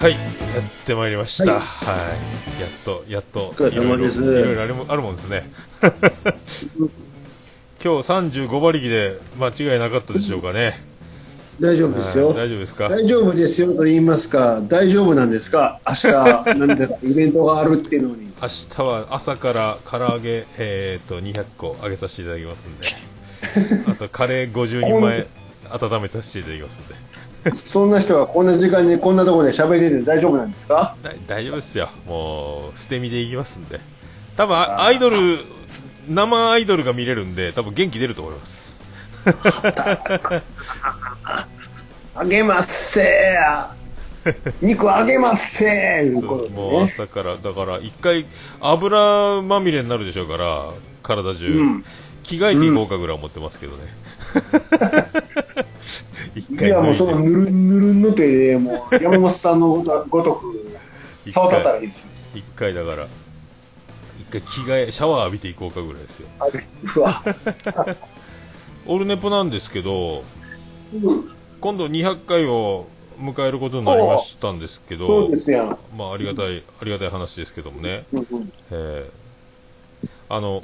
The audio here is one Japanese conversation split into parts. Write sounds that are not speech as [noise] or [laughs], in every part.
はい、やってまいりました。はい、やっと、やっと、いろいろいろいろあるもあるもんですね。[laughs] 今日35馬力で間違いなかったでしょうかね。大丈夫ですよはい。大丈夫ですか？大丈夫ですよと言いますか、大丈夫なんですか、明日、なんだか？イベントがあるっていうのに。明日は朝から唐揚げ、えー、と200個揚げさせていただきますんで、[laughs] あとカレー50人前温めさせていただきますんで。[laughs] そんな人がこんな時間にこんなところで喋れる大丈夫なんですか？だ大丈夫ですよ、もう捨て身でいきますんで、多分あアイドル、生アイドルが見れるんで、多分元気出ると思います。[laughs] あげまっせー肉あげまっせーいうことでもうね。朝から、だから一回、油まみれになるでしょうから、体中、うん着替えていこうかぐらい思ってますけどね。[laughs] いやもうそのぬるんぬるんの手で、もう山本さんのごとく、[laughs] 一触ったら回いいですよ。一回だから、一回着替え、シャワー浴びていこうかぐらいですよ。[laughs] あれうわ。オルネポなんですけど、うん今度200回を迎えることになりましたんですけそどう、ですやん。まあ、ありがたい、ありがたい話ですけどもね、うんうんえーあの、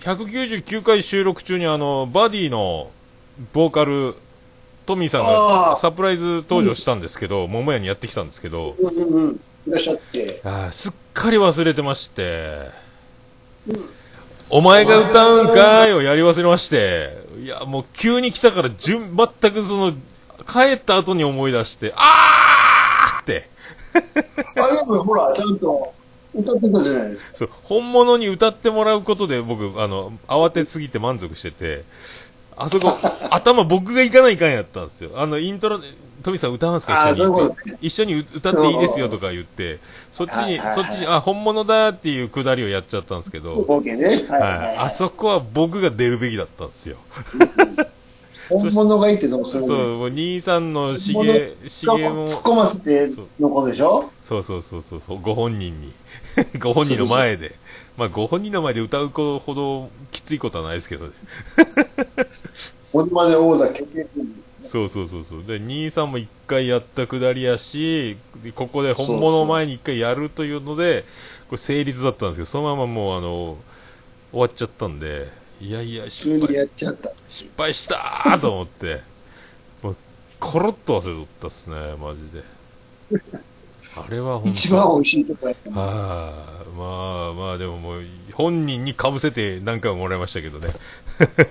199回収録中にあの、バディのボーカル、トミーさんあがー。サプライズ登場したんですけど、桃屋にやってきたんですけど、うんうんうん。いらっしゃって。あーすっかり忘れてまして、お前が歌うんかいをやり忘れまして、いや、もう急に来たから、じゅん、全くその、帰った後に思い出して、あーって、あ、でもほら、ちゃんと歌ってたじゃないですか。そう、本物に歌ってもらうことで僕、あの、慌てすぎて満足してて、あそこ、[laughs] 頭僕が行かないかんやったんですよ。あの、イントロ、トミさん歌わんすか一緒に一緒に歌っていいですよとか言って、そっちに、はいはいはいそっちに、あ、本物だっていうくだりをやっちゃったんですけど、はい。あそこは僕が出るべきだったんですよ。[laughs] 本物がいてどうするそう、のもう兄さんのし本げ、物しげも突、っ込ませての子でしょ？そうそうそうそうそう、ご本人に。[laughs] ご本人の前で。まあ、ご本人の前で歌う子ほどきついことはないですけどね。モノマネ王座決定戦そうそうそうそう。で、兄さんも一回やったくだりやし、ここで本物を前に一回やるというので、これ成立だったんですけど、そのままもうあの、終わっちゃったんで、いやいや、急失にや敗、っちゃった。失敗したーと思って、もう、コロッと忘れとったっすね、マジで。あれは本当。一番美味しいとこやった。はあ、まあまあでももう本人にかぶせて何回ももらいましたけどね。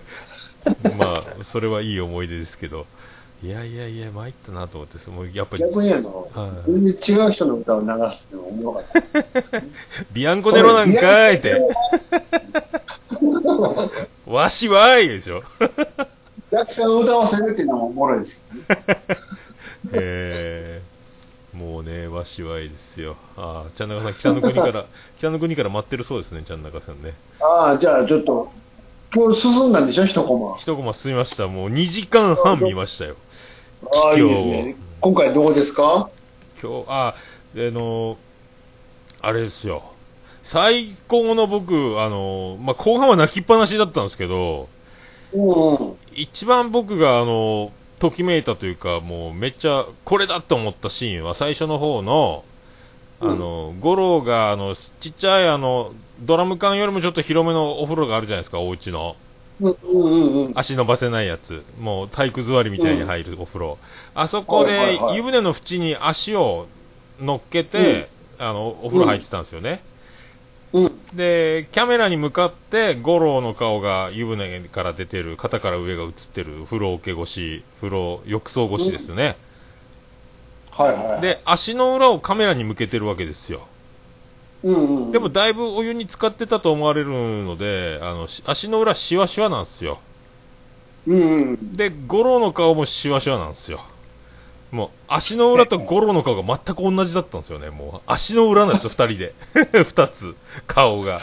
[laughs] まあそれはいい思い出ですけど。いやいやいや参ったなと思って。もうやっぱり逆にあのはい、全然違う人の歌を流すってのが面白かった。[laughs] ビアンコネロなんかいって [laughs] わしはいでしょ。若干歌わせるっていうのもおもろいですけどね。[laughs] え。ー、もうねわしはいですよ。ああちゃんなかさん北の国から [laughs] 北の国から待ってるそうですねちゃんなかさんね。ああ、じゃあちょっと、今日進んだんでしょ、一コマ。一コマ進みました。もう2時間半見ましたよ。ああ、いい今日ですね。今回どこですか？今日、あ、であの、あれですよ。最高の僕、あの、まあ、後半は泣きっぱなしだったんですけど。一番僕が、あの、ときめいたというか、もうめっちゃ、これだと思ったシーンは最初の方の、あの、五郎が、あの、ちっちゃい、あの、ドラム缶よりもちょっと広めのお風呂があるじゃないですか、お家の。うんうんうんうん。足伸ばせないやつ。もう体育座りみたいに入るお風呂。あそこで湯船の縁に足を乗っけて、あの、お風呂入ってたんですよね。うん。で、キャメラに向かって、五郎の顔が湯船から出てる、肩から上が映ってる、風呂桶越し、風呂、浴槽越しですよね。はいはい。、で、足の裏をカメラに向けてるわけですよ。うんうん。でも、だいぶお湯に浸かってたと思われるので、あの、し足の裏シワシワなんですよ。うんうん。で、五郎の顔もシワシワなんですよ。もう、足の裏と五郎の顔が全く同じだったんですよね。もう、足の裏だった、二人で。[laughs] 二つ、顔が。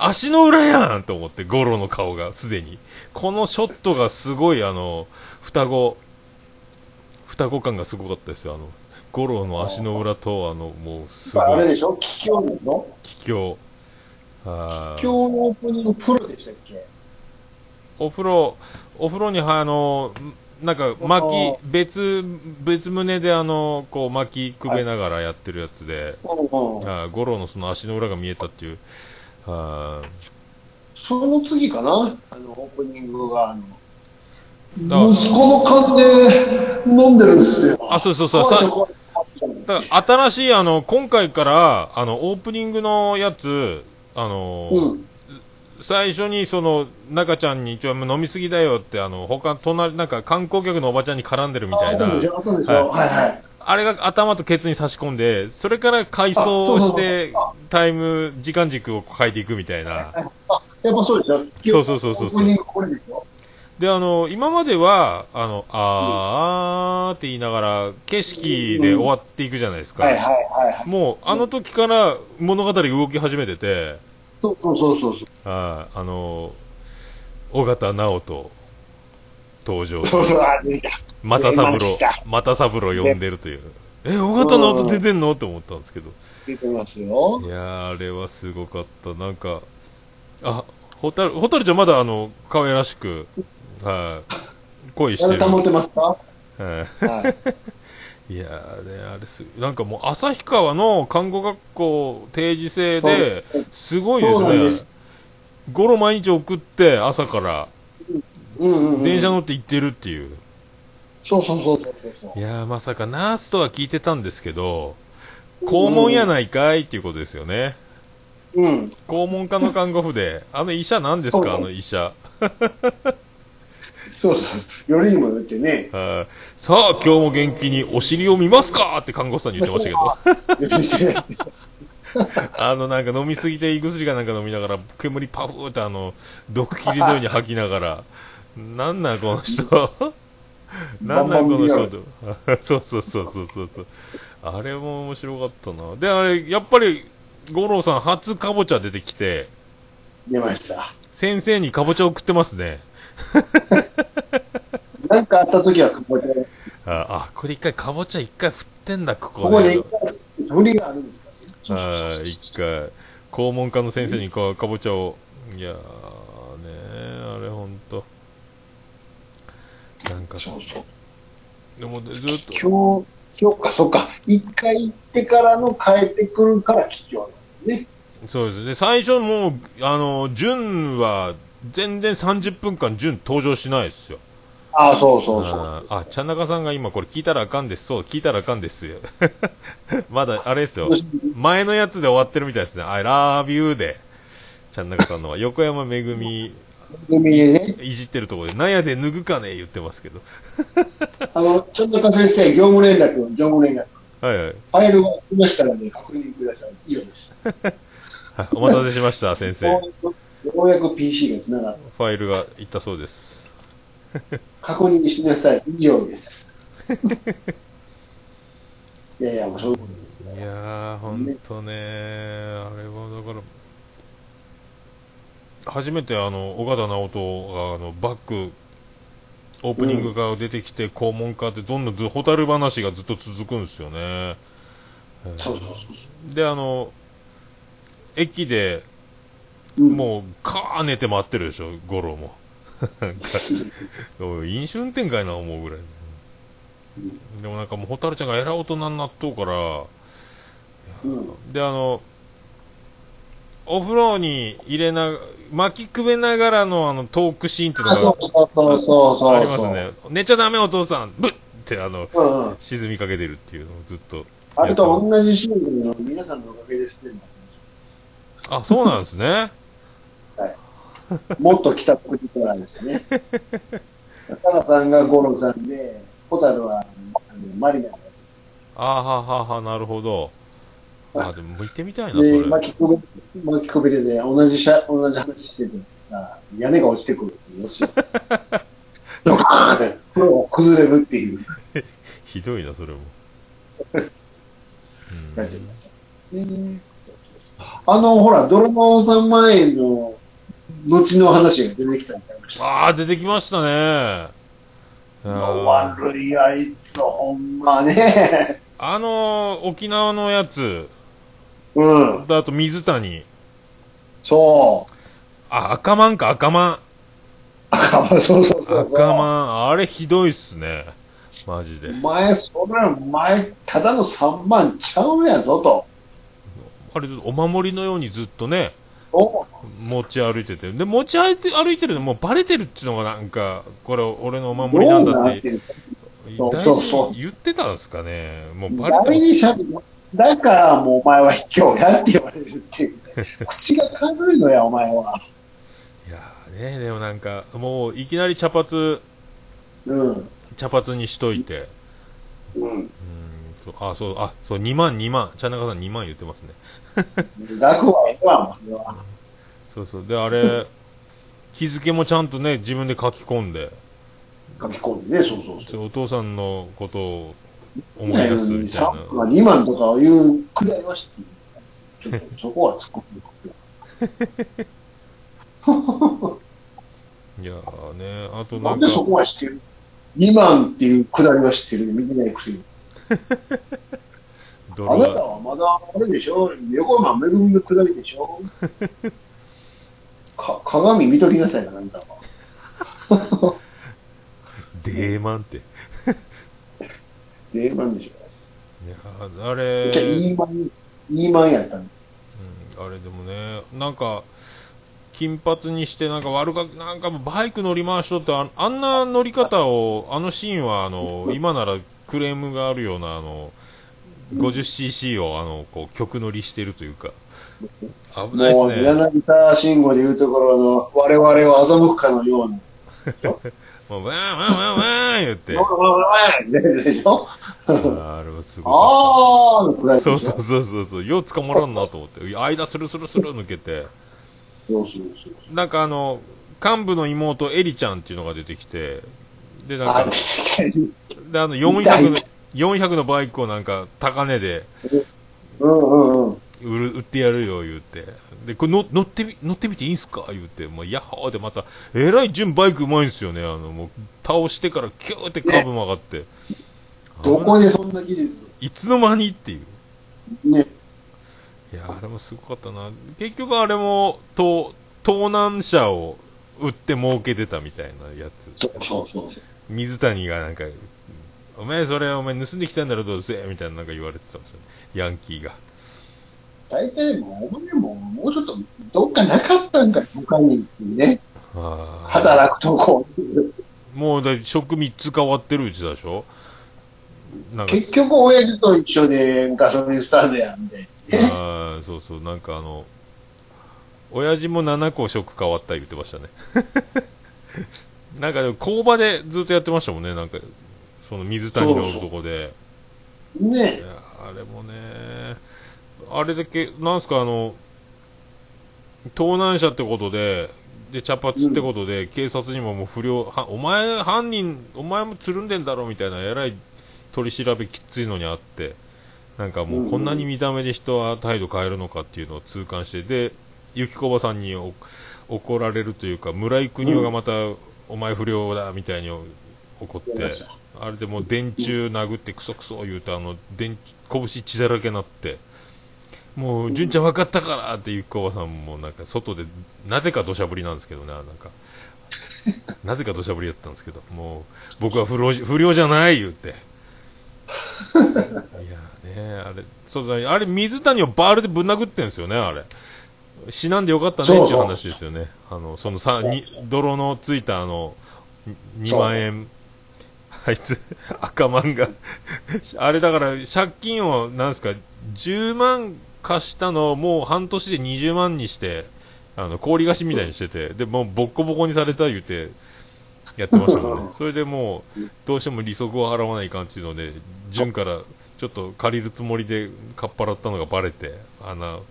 足の裏やんと思って、五郎の顔が、すでに。このショットがすごい、あの、双子、双子感がすごかったですよ。あの、五郎の足の裏と、あの、もう、すあごい、れでしょ？桔梗でしょ気境。あー桔梗のオープニングプロでしたっけ？お風呂、お風呂には、あの、なんか巻き、別、別胸であの、こう巻きくべながらやってるやつで、うんうん。あ五郎のその足の裏が見えたっていう、あその次かな？あの、オープニングが、あだの、息子の勘で飲んでるんですよ。あ、そうそうそう、だ新しいあの、今回から、あの、オープニングのやつ、あの、うん。最初にその、中ちゃんに一応飲みすぎだよって、あの、他、隣、なんか観光客のおばちゃんに絡んでるみたいな。あれが頭とケツに差し込んで、それから回想をしてタイム、時間軸を変えていくみたいな。あ、やっぱそうでしょそうそうそうそうであの、今までは、あの、あーって言いながら、景色で終わっていくじゃないですか。もう、あの時から物語が動き始めてて、そうそうそうそうそう。はい。あの、尾形直人登場。又三郎ました、又三郎呼んでるという。え、尾形直人出てんの？って思ったんですけど。出てますよい。やー、あれはすごかった。なんか、あ、ホタル、ホタルちゃんまだあの、可愛らしく、はい、恋してる。てますか？はいはい。[laughs] いやーね、あれす、なんかもう、旭川の看護学校定時制で、すごいですね。ゴロ毎日送って、朝から。電車乗って行ってるっていう。そうそうそうそう。いやー、まさかナースとは聞いてたんですけど、肛門やないかいっていうことですよね。うん。肛門科の看護婦で、あの医者何ですそうかあの医者。[laughs] そうそう。よりにもよってね。はいさあ、今日も元気にお尻を見ますか？って看護師さんに言ってましたけど。[laughs] [laughs] あの、なんか飲みすぎて胃薬がなんか飲みながら、煙パフーってあの、毒切りのように吐きながら、なんなんこの人。[laughs] なんなんこの人と。[laughs] そうそうそうそうそうそう。あれも面白かったな。で、あれ、やっぱり、五郎さん初かぼちゃ出てきて、出ました。先生にかぼちゃ送ってますね。なんかあった時はここで、あ、あこれ一回かぼちゃ一回振ってんだ、ここここで一回、があるんですはい、一回、肛門科の先生にかかぼちゃを、いやーねあれほんと。なんかそうそう。でもずっと、今日、今日か、そっか。一回行ってからの帰ってくるから貴重なんね。そうですね、最初もう、あの、純は、全然30分間純登場しないですよ。ああ、そうそうそう。あちゃんなかさんが今これ聞いたらあかんです。そう、聞いたらあかんですよ。[laughs] まだ、あれですよ。前のやつで終わってるみたいですね。I love you で。ちゃんなかさんのは、横山めぐみ、海でね、いじってるところで、なんやで脱ぐかね言ってますけど。[laughs] あの、ちょっとか先生、業務連絡、業務連絡。はいはい。ファイルが来ましたので、確認ください。以上です。[laughs] はいお待たせしました、先生。ようやく PC がつながった。ファイルがいったそうです。確認しなさい。以上です。[laughs] いやいや、もうそういうことですよ。いやー、ほんとねあれはだから、初めてあの、尾形直人があの、バック、オープニングから出てきて、肛門科ってどんどんず、ホタル話がずっと続くんですよね。そうそうそうで、あの、駅で、もう、カー寝て待ってるでしょ、五郎も。なんかおい飲酒運転かいな思うぐらい。でもなんかもう、ホタルちゃんがえらい大人になっとうから、うん。で、あの、お風呂に入れな、巻きくべながらのあのトークシーンっていうの。がありますね。寝ちゃダメお父さん、ブッってあの、うんうん。沈みかけてるっていうのをずっと。あれと同じシーンの皆さんのおかげですね。あ、そうなんですね。もっと北国からですね。高野さんが五郎さんで、ホタルはマリナあははは、なるほど。あ、でも見てみたいな、そで、れ。巻き込め、巻き込めてで、同じしゃ、同じ話してて、あ屋根が落ちてくるっていう落ちて。ドカーンって、これを崩れるっていう、ひどいな、それも。やってました。[laughs] あの、ほら、泥棒3万円の後の話が出てきたんだよ。ああ、出てきましたね。悪いあいつ、ほんまね。あのー沖縄のやつ、うん。あと水谷。そう。あ、赤マンか、赤マン。赤間、そうそうそう。赤間、あれひどいっすね。マジで。お前、それ、お前、ただの3万ちゃうやぞと。あれ、お守りのようにずっとね、お持ち歩いてて。で、持ち歩いて歩いてるのもうバレてるっていうのがなんか、これ俺のお守りなんだって、大言ってたんですかね。もうバレてるだからもうお前は卑怯やって言われるっていう、ね。口が軽いのや、お前は。いやーね、でもなんか、もういきなり茶髪、うん。茶髪にしといて、うん。うん、あ、そう、あ、そう、2万、2万、茶中さん2万言ってますね。[laughs] 楽はええわ、もうそうそう。で、あれ、日付もちゃんとね、自分で書き込んで、書き込んでね、そうそうそう。お父さんのことを思い出すみたいな。3万、2万とかいうくらいはしてちょっと [laughs] そこは突っ込んでいやーね、あとなでそなんんか、こは知ってる ?2 万っていうくだりは知ってる？見てないくせに。ドあなたルはまだあれでしょ？横山めぐみのくだりでしょ？[laughs] か鏡見ときなさいよ、あなたは。[laughs] デーマンって。いで、なんでしょやーあう。れ、じゃあ、いいマン、いいマンやったんうん、あれでもね、なんか、金髪にして、なんか悪が、なんかバイク乗り回しとってあ、あんな乗り方を、あのシーンは、あの、今ならクレームがあるような、あの、50cc を、あの、こう、曲乗りしてるというか、危ないですね。柳田慎吾でいうところの、我々を欺くかのような。[laughs] もう、わーわーわーわー言って、わわわわでしょ？あれはすごい。あーそうそうそうそうそう、よう捕まらんなと思って、間スルスルスル抜けて、そうそうそう。なんかあの、幹部の妹、エリちゃんっていうのが出てきて、で、なんあ、か。で、あの、400の、400のバイクをなんか、高値でうんうんうん。売る、売ってやるよ、言うて。で、これ乗乗ってみ、乗ってみていいんすか？言うて、もう、ヤッホーでまた、えらい順バイクうまいんすよね。あの、もう、倒してからキューってカーブ曲がって。どこでそんな技術いつの間にっていう。ね。いや、あれもすごかったな。結局あれも、盗、盗難車を売って儲けてたみたいなやつ。そうそうそう。水谷がなんか、お前それお前盗んできたんだろどうせみたいななんか言われてたんですよね。ヤンキーが。大体もう、お前も、もうちょっと、どっかなかったんか、他にっていうね。働くとこ。もうだい職3つ変わってるうちだでしょ結局、親父と一緒でガソリンスタンドやんで。あーそうそう、なんかあの、親父も7個職変わった言ってましたね。[laughs] なんか工場でずっとやってましたもんね、なんか、その水谷のとこで。いね。やあれもね、あれだけ、なんすか、あの、盗難車ってことで、で、茶髪ってことで、警察にももう不良、はお前、犯人、お前もつるんでんだろみたいな、えらい取り調べきついのにあって、なんかもうこんなに見た目で人は態度変えるのかっていうのを痛感して、で、ゆきこばさんにお怒られるというか、村井邦夫がまた、お前不良だみたいに怒って、あれでもう電柱殴ってクソクソ言うと、あの、電、拳血だらけになって、もう、純ちゃん分かったからってゆきこばさんもなんか外で、なぜか土砂降りなんですけどね、なんか。なぜか土砂降りだったんですけど、もう、僕は不良不良じゃない言って。[laughs] いやね、あれ、そうだ、あれ水谷をバールでぶん殴ってんですよね、あれ。死なんでよかったねっていう話ですよね。あの、そのさ、に、泥のついたあの、2万円、あいつ、赤マンが、あれだから、借金を、なんすか、10万貸したのをもう半年で20万にして、あの、氷菓子みたいにしてて、で、もうボッコボコにされた言うて、やってましたもんね。[laughs] それでもう、どうしても利息を払わないかんっていうので、純からちょっと借りるつもりでかっぱらったのがバレて、あの、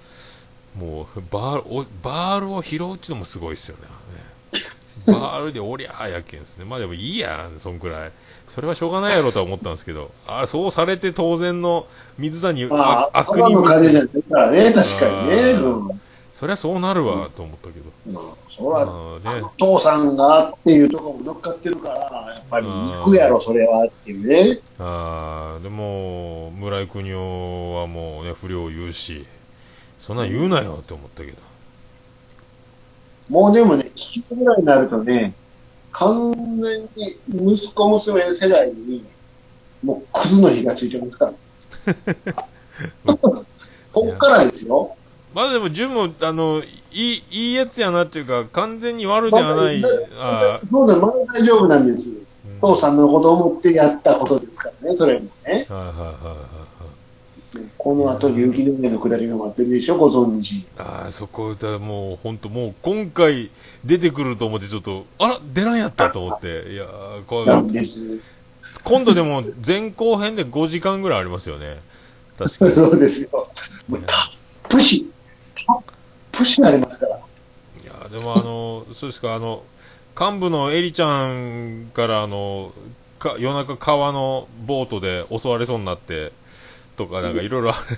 もう、バール、おバールを拾うっていうのもすごいですよね。バールでおりゃーやけんですね。まあでもいいやん、そんくらい。それはしょうがないやろとは思ったんですけど、あそうされて当然の水谷、まあ、悪朝の風じゃ人、ないからね、確かにね。うん。そりゃそうなるわ、と思ったけど。うんそら、ね、父さんがっていうところも乗っかってるから、やっぱり行くやろ、それはっていうね。あーでも、村井邦夫はもうね、不良を言うし、そんなん言うなよって思ったけど。もうでもね、聞きぐらいになるとね、完全に息子娘世代に、もうクズの火がついてますから。[laughs] こっからですよ。まあでも、純も、あの、いい、いいやつやなっていうか、完全に悪ではない。まあそうだ、まだ大丈夫なんです。ーうん父さんのことを思ってやったことですからね、それもね。はいはいはいはいはい。この後、雪の上の下りが待ってるでしょ、ご存知。ああ、そこだ、もう、本当もう、今回出てくると思って、ちょっと、あら、出らんやったと思って、いやーこす。今度でも、前後編で5時間ぐらいありますよね。確かに。そうですよ。もうたっぷし、たっぷしありますから。いやでもあの、そうですか、あの、幹部のエリちゃんからあの、か夜中川のボートで襲われそうになって、とか、なんかいろいろある。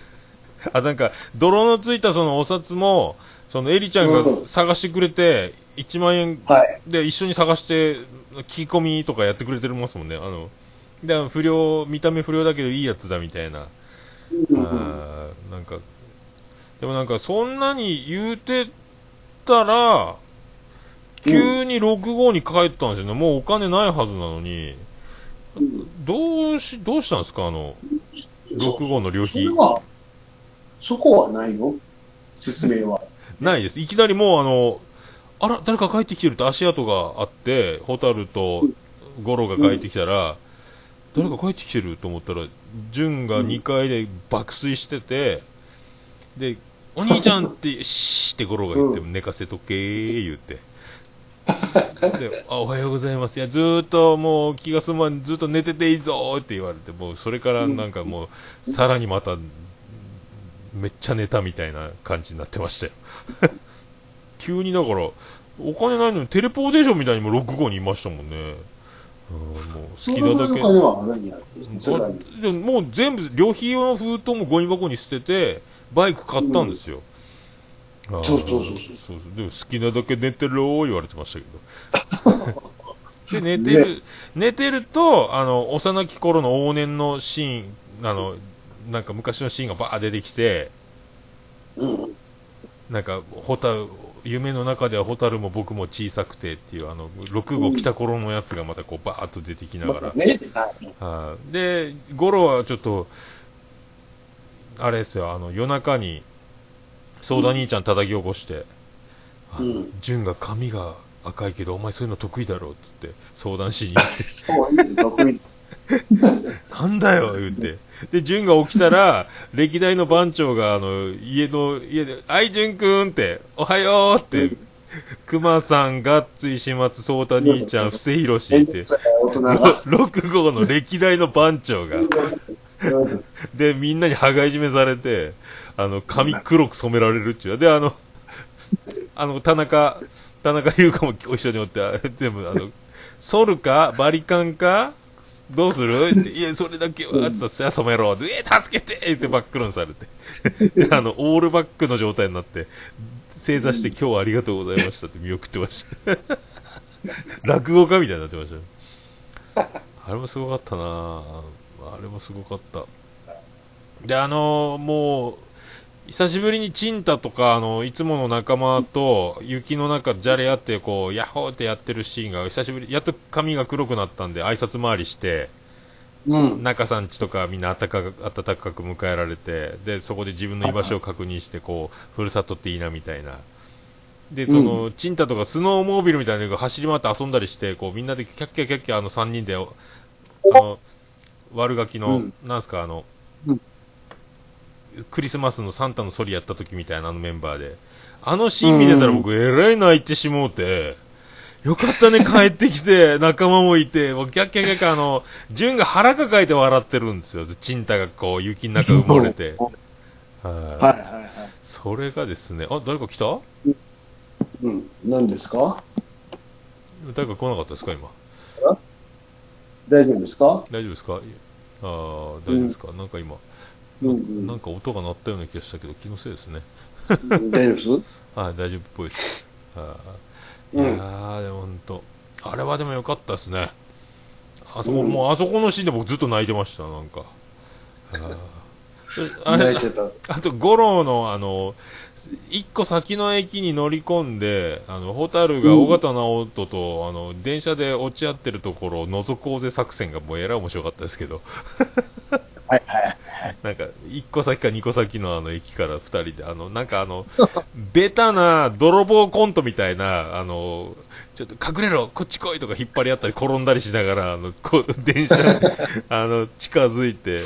あ、なんか、泥のついたそのお札も、そのエリちゃんがうん探してくれて、1万円はい。で一緒に探して、聞き込みとかやってくれてますもんね。あの、で、不良、見た目不良だけどいいやつだみたいな。あーなんか、でもなんかそんなに言うてたら、急に6号に帰ったんですよね。もうお金ないはずなのに、どうし、どうしたんですか？あの、6号の旅費そこはないの？説明は。[laughs] ないです。いきなりもうあの、あら、誰か帰ってきてるって足跡があって、ホタルとゴロが帰ってきたら、誰か帰ってきてると思ったら、ジュンが2階で爆睡してて、で、お兄ちゃんって、シーってゴロが言って、う寝かせとけー言って。で、あ、おはようございます。いや、ずーっともう気が済まん、ずっと寝てていいぞーって言われて、もうそれからなんかもう、さらにまた、めっちゃ寝たみたいな感じになってましたよ。[laughs] 急にだから、お金ないのにテレポーテーションみたいにも6号にいましたもんね。うん、もう好きなだけ。ももう全部、旅費用の封筒もゴミ箱に捨てて、バイク買ったんですよ。あーそうそうそうそうそうでも好きなだけ寝てろー言われてましたけど。[laughs] で、寝てる、寝てると、あの、幼き頃の往年のシーン、あの、なんか昔のシーンがバー出てきて、うん。なんか、ホタル、夢の中ではホタルも僕も小さくてっていう、あの、6号来た頃のやつがまたこうバーッと出てきながら。ね。はいはいで、ゴロはちょっと、あれですよ、あの、夜中に、ソーダ兄ちゃん叩き起こして、うん純が髪が赤いけど、お前そういうの得意だろうっつって相談しに行って、そうい。なんだよ言って。で、純が起きたら、歴代の番長が、あの、家の、家で、はい、純くんって、おはようって、熊さん、ガッツイ、始末、ソータ兄ちゃん、布施宏ってめんどく、さい大人が。6号の歴代の番長が、うんで、みんなに羽交い締めされて、あの、髪黒く染められるっていう。で、あの、[laughs] あの、田中、田中優子も一緒におって、あれ全部、あの、剃るかバリカンかどうする？っていや、それだけは、つったら、染めろ。で、えー、助けてって真っ黒にされて。で、[laughs] あの、オールバックの状態になって、正座して今日はありがとうございましたって見送ってました。[laughs] 落語家みたいになってましたよ。あれもすごかったなぁあれもすごかった。で、あのーもう、久しぶりにチンタとか、あの、いつもの仲間と雪の中じゃれ合って、こう、ヤッホーってやってるシーンが、久しぶり、やっと髪が黒くなったんで、挨拶回りして、うん。中さんちとかみんな暖かく、暖かく迎えられて、で、そこで自分の居場所を確認して、こう、ふるさとっていいなみたいな。で、その、チンタとかスノーモービルみたいなのが走り回って遊んだりして、こう、みんなでキャッキャキャッキャあの3人で、あの、悪ガキの、うんなんすか、あの、うんクリスマスのサンタのソリやった時みたいなあのメンバーで。あのシーン見てたら僕、えらい泣いてしもうて、よかったね、帰ってきて、[laughs] 仲間もいて、もうキャッキャッキャ、あの、純が腹抱えて笑ってるんですよ。チンタがこう、雪の中埋もれて。[laughs] はいはいはいはい。それがですね、あ、誰か来た？うん。何ですか？誰か来なかったですか、今？大丈夫ですか？大丈夫ですか？ああ、大丈夫ですか、なんか今、うんうん。なんか音が鳴ったような気がしたけど、気のせいですね。大丈夫です？[laughs] はい、大丈夫っぽいです。はい、うんいやー、でも本当、あれはでも良かったですね。あそこ、もうあそこのシーンで僕ずっと泣いてました、なんか。[laughs] あ泣いてた。あと、五郎の、あの、一個先の駅に乗り込んで、あの、ホタルが尾形直人と、あの、電車で落ち合ってるところを覗こうぜ作戦がもうえらい面白かったですけど、はいはい。なんか、一個先か二個先のあの駅から二人で、あの、なんかあの、[laughs] ベタな泥棒コントみたいな、あの、ちょっと隠れろ、こっち来いとか引っ張り合ったり転んだりしながら、あの、こう、電車、[laughs] あの、近づいて、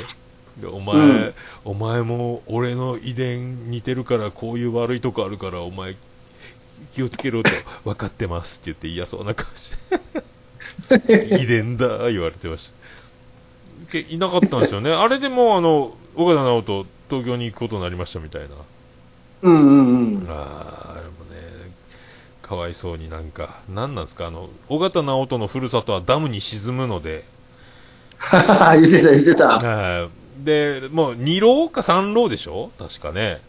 でお前、うん。お前も俺の遺伝似てるからこういう悪いとこあるからお前気をつけろと分かってますって言って嫌そうな顔して。[laughs] 遺伝だ言われてましたけいなかったんですよね。あれでもうあの尾形直人東京に行くことになりましたみたいな。うんうんうん。あーあれもねかわいそうになんか。何なんですか？あの尾形直人のふるさとはダムに沈むので。[laughs] 言ってた言ってた。はい。でもう2浪か3浪でしょ？確かね。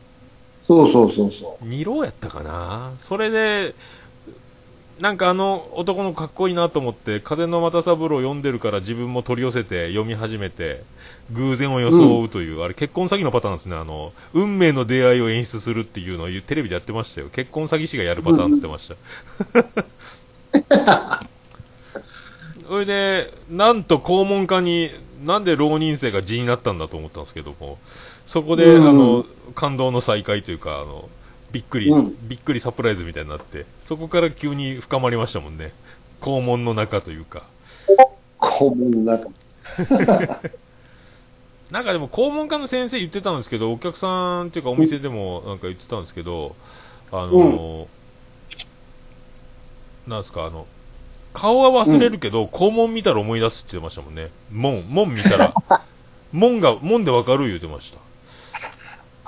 そうそうそうそ2浪やったかな？それでなんかあの男のかっこいいなと思って風の又三郎を読んでるから自分も取り寄せて読み始めて偶然を装うという、あれ結婚詐欺のパターンですね。あの運命の出会いを演出するっていうのをテレビでやってましたよ。結婚詐欺師がやるパターンって言ってました。[laughs] それでなんと肛門科になんで浪人生が字になったんだと思ったんですけどもそこで、うん。あの感動の再会というかあのびっくり、うん。びっくりサプライズみたいになってそこから急に深まりましたもんね。肛門の中というか。う。肛門の中。[laughs] なんかでも肛門科の先生言ってたんですけどお客さんっていうかお店でもなんか言ってたんですけどあの、なんですかあの顔は忘れるけど、肛門見たら思い出すって言ってましたもんね。門門見たら。[laughs] 門が門でわかる言ってました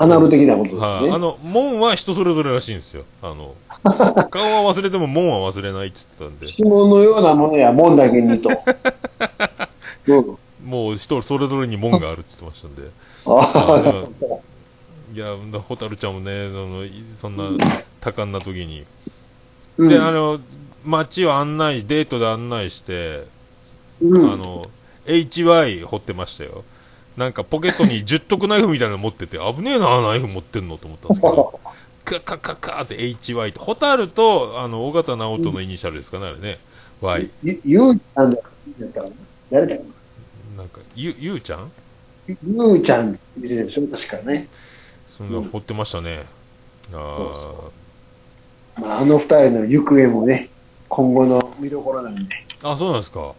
アナル的なことですね。はい、あの、門は人それぞれらしいんですよ。あの、[laughs] 顔は忘れても門は忘れないって言ってたんで、指紋のようなものや門だけにと。[laughs] うん。もう人それぞれに門があるって言ってましたんで。ああ、いや、だホタルちゃんもね、そんな多感な時に。うんで、あの、街を案内、デートで案内して、うんあの、HY 掘ってましたよ。なんかポケットに十徳ナイフみたいなの持ってて、危ねえな、ナイフ持ってんのと思ったんですけど、[laughs] カカカカって HY って、ホタルと、あの、尾形直人のイニシャルですかね、あれね。Y。ゆゆうちゃんだかな誰だっなんか、ゆ、ゆうちゃん？けゆうちゃんって言ってたでしょ確かね。そんな掘ってましたね。あまあ、あの二人の行方もね、今後の見どころなんで。あ。あ、そうなんですか。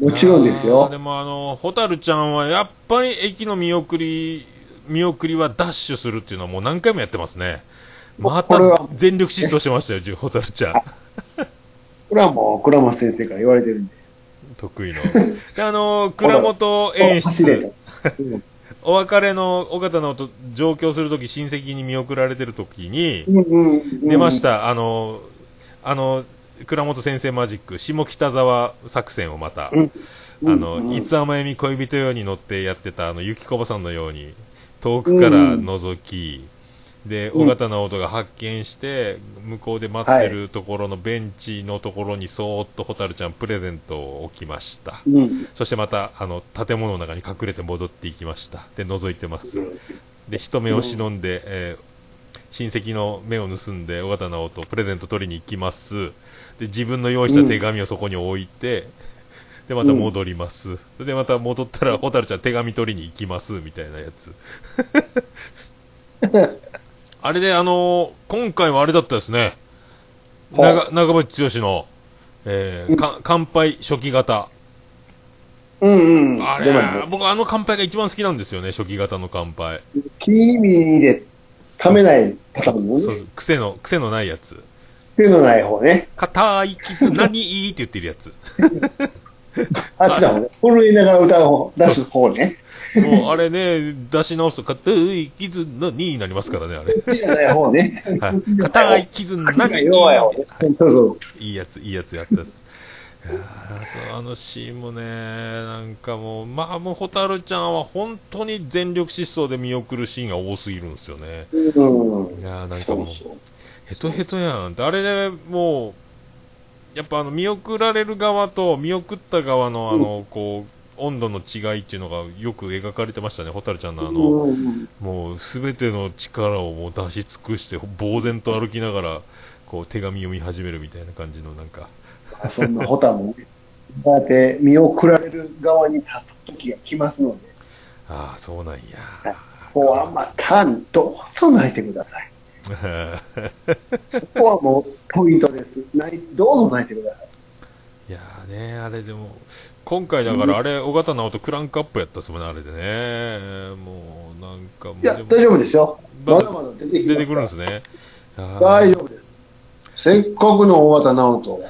もちろんですよで。もあの、ホタルちゃんはやっぱり駅の見送り、見送りはダッシュするっていうのはもう何回もやってますね。また全力疾走してましたよ、じゅホタルちゃん。これはもう、倉松先生から言われてるんで。得意の。で、あの、[laughs] 倉本演出、[laughs] お別れの尾形のと上京するとき、親戚に見送られてるときに、出ました、あの、あの、倉本先生マジック、下北沢作戦をまた、うんあの、うんいつ甘えみ恋人ように乗ってやってた、あの、ゆきこばさんのように、遠くから覗き、で、うん尾形直人が発見して、向こうで待ってるところのベンチのところにそーっと蛍ちゃんプレゼントを置きました。うん。そしてまた、あの、建物の中に隠れて戻っていきました。で、覗いてます。で、人目を忍んで、えー親戚の目を盗んで、尾形直人、プレゼント取りに行きます。で、自分の用意した手紙をそこに置いて、で、また戻ります。で、また戻ったら、蛍ちゃん手紙取りに行きます、みたいなやつ。[laughs] あれで、あのー今回はあれだったですね。長長渕剛の、えーか乾杯初期型。うんうん。あれ僕あの乾杯が一番好きなんですよね、初期型の乾杯。君でためないパターンもね。そう、癖の、癖のないやつ。手のない方ね。硬い傷何いいって言ってるやつ。[laughs] あっちだもんね。震えながら歌う方、出す方ね。もうあれね、出し直すと硬い傷何になりますからね、あれ。手じゃない方ね。はい硬い傷足が何いい弱い方ね。そうそう。いいやつ、いいやつやったです。いやーそうあのシーンもね、なんかもう、まあもう、蛍ちゃんは本当に全力疾走で見送るシーンが多すぎるんですよね。うん。いやーなんかそうもう、そう。ヘトヘトやん。って、あれでもう、やっぱあの見送られる側と見送った側のあの、こう、温度の違いっていうのがよく描かれてましたね、蛍ちゃんの。あの、うんもうすべての力をもう出し尽くして、呆然と歩きながら、こう手紙読み始めるみたいな感じのなんか、そんなホタも。ね、こうやって見送られる側に立つ時が来ますので、ああ、そうなんや。ここはまたどうぞ泣いてください。そこはもうポイントです。泣いどうぞ泣いてください。いやーね、あれでも、今回だからあれ、尾形直人クランクアップやったっすもんね、あれでね。もう、なんかもういや、大丈夫ですよ。ままだまだ出てき出てくるんですね。大丈夫です。せっかくの大型直人、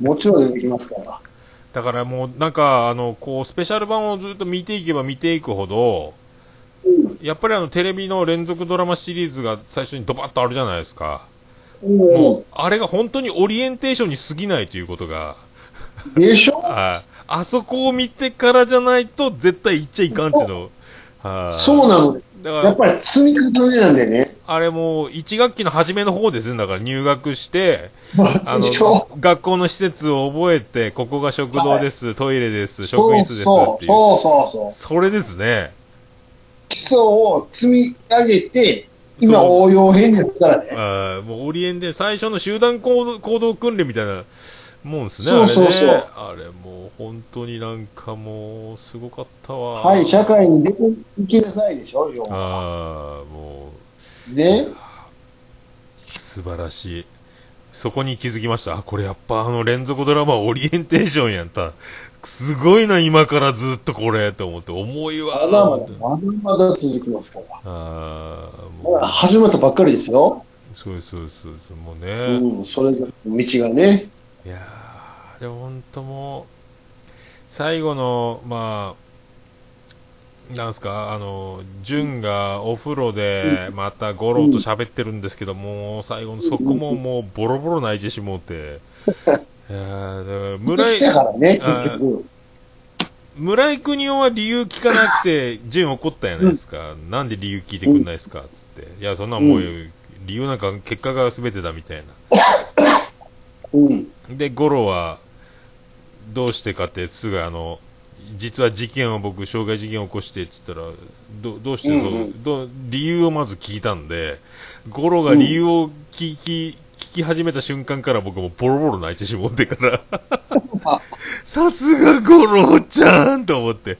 [laughs] もちろん出てきますから。だからもう、なんか、あの、こう、スペシャル版をずっと見ていけば見ていくほど、うんやっぱりあの、テレビの連続ドラマシリーズが最初にドバッとあるじゃないですか。うんもう、あれが本当にオリエンテーションに過ぎないということが、でしょ？[laughs] はいあそこを見てからじゃないと絶対行っちゃいかんっていうの。はいそうなの。だから、やっぱり積み重ねなんでね。あれもう、1学期の初めの方ですね。だから入学して、あの、学校の施設を覚えて、ここが食堂です、トイレです、職員室ですっていう。そうそうそうそう。それですね。基礎を積み上げて、今応用編ですからね。あーもうオリエンで最初の集団行動行動訓練みたいなもんですね、そうそうそうあれね。あれもう本当になんかもうすごかったわ。はい、社会に出ていきなさいでしょ、要は。ああ、もね。う素晴らしい。そこに気づきました。あ、これやっぱあの連続ドラマオリエンテーションやった。すごいな、今からずっとこれ、と思って、重いわ。まだまだ、まだまだ続きますから。ああ、もう、始まったばっかりですよ。そうそうそうです。もうね。うん、それぞれの道がね。いやー、でも本当もう、最後の、まあ、なんすか、あの、純がお風呂で、また五郎と喋ってるんですけども、最後のそこももうボロボロ泣いてしもうて、[laughs] いやーだから村井来た、からね、結局。村井国夫は理由聞かなくて、純怒ったやないですか。なんで理由聞いてくんないですかつって。いや、そんなんもう、う理由なんか結果が全てだみたいな。うん。で、ゴロは、どうしてかって、すぐあの、実は事件を僕、傷害事件を起こしてって言ったら、どどうしてそう、うんうんど理由をまず聞いたんで、ゴロが理由を聞き、聞き始めた瞬間から僕もボロボロ泣いてしもってから、さすがゴロちゃんと思って、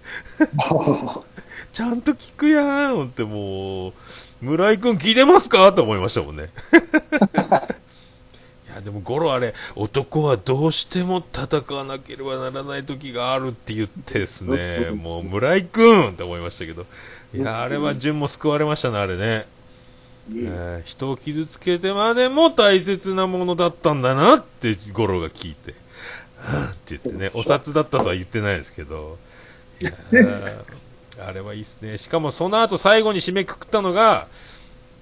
[laughs] ちゃんと聞くやん思ってもう、村井くん聞いてますかと思いましたもんね。[laughs] いや、でもゴロあれ、男はどうしても戦わなければならない時があるって言ってですね、[laughs] もう村井くんって思いましたけど、いや、あれは順も救われましたね、あれね。えー人を傷つけてまでも大切なものだったんだなってゴロが聞いて、って言ってね、お札だったとは言ってないですけど、いやー [laughs] あれはいいっすね。しかもその後最後に締めくくったのが、